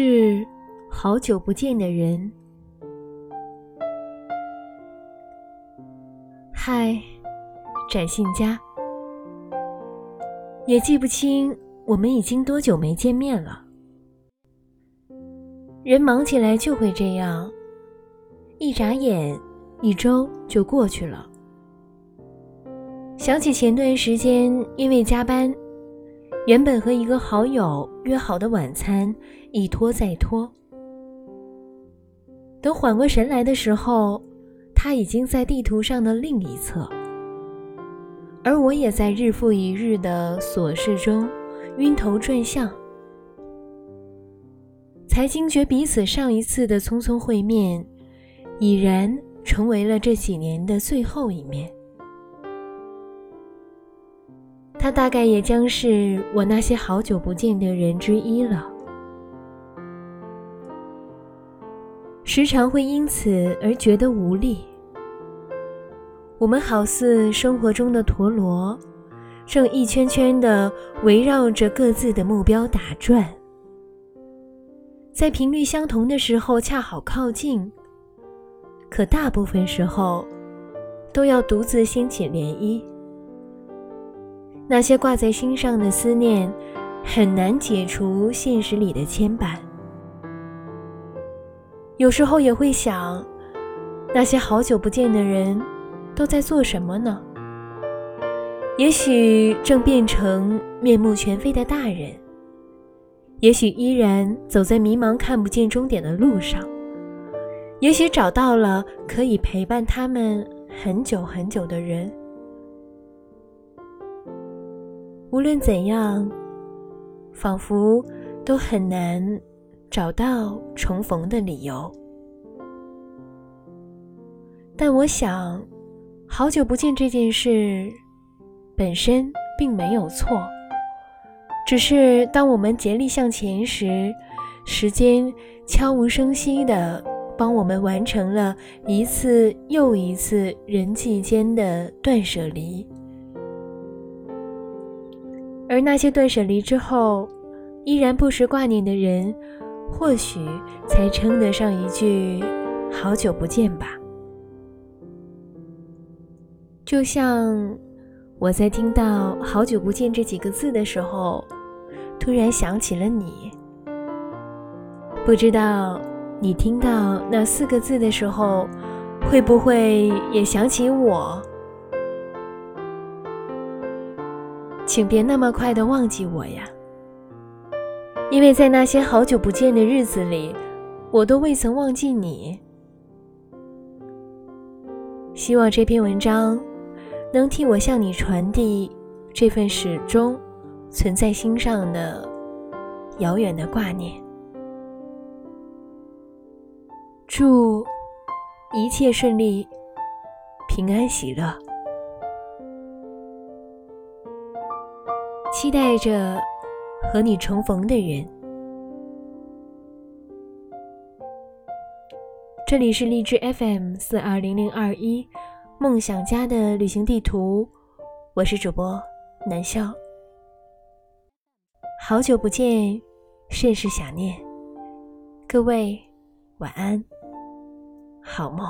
是好久不见的人。嗨，展信佳，也记不清我们已经多久没见面了。人忙起来就会这样，一眨眼，一周就过去了。想起前段时间因为加班。原本和一个好友约好的晚餐，一拖再拖。等缓过神来的时候，他已经在地图上的另一侧，而我也在日复一日的琐事中晕头转向，才惊觉彼此上一次的匆匆会面，已然成为了这几年的最后一面。他大概也将是我那些好久不见的人之一了，时常会因此而觉得无力。我们好似生活中的陀螺，正一圈圈的围绕着各自的目标打转，在频率相同的时候恰好靠近，可大部分时候都要独自掀起涟漪。那些挂在心上的思念，很难解除现实里的牵绊。有时候也会想，那些好久不见的人，都在做什么呢？也许正变成面目全非的大人，也许依然走在迷茫看不见终点的路上，也许找到了可以陪伴他们很久很久的人。无论怎样，仿佛都很难找到重逢的理由。但我想，好久不见这件事本身并没有错，只是当我们竭力向前时，时间悄无声息地帮我们完成了一次又一次人际间的断舍离。而那些断舍离之后，依然不时挂念的人，或许才称得上一句“好久不见”吧。就像我在听到“好久不见”这几个字的时候，突然想起了你。不知道你听到那四个字的时候，会不会也想起我？请别那么快的忘记我呀，因为在那些好久不见的日子里，我都未曾忘记你。希望这篇文章能替我向你传递这份始终存在心上的遥远的挂念。祝一切顺利，平安喜乐。期待着和你重逢的人。这里是荔枝 FM 四二零零二一梦想家的旅行地图，我是主播南笑。好久不见，甚是想念。各位晚安，好梦。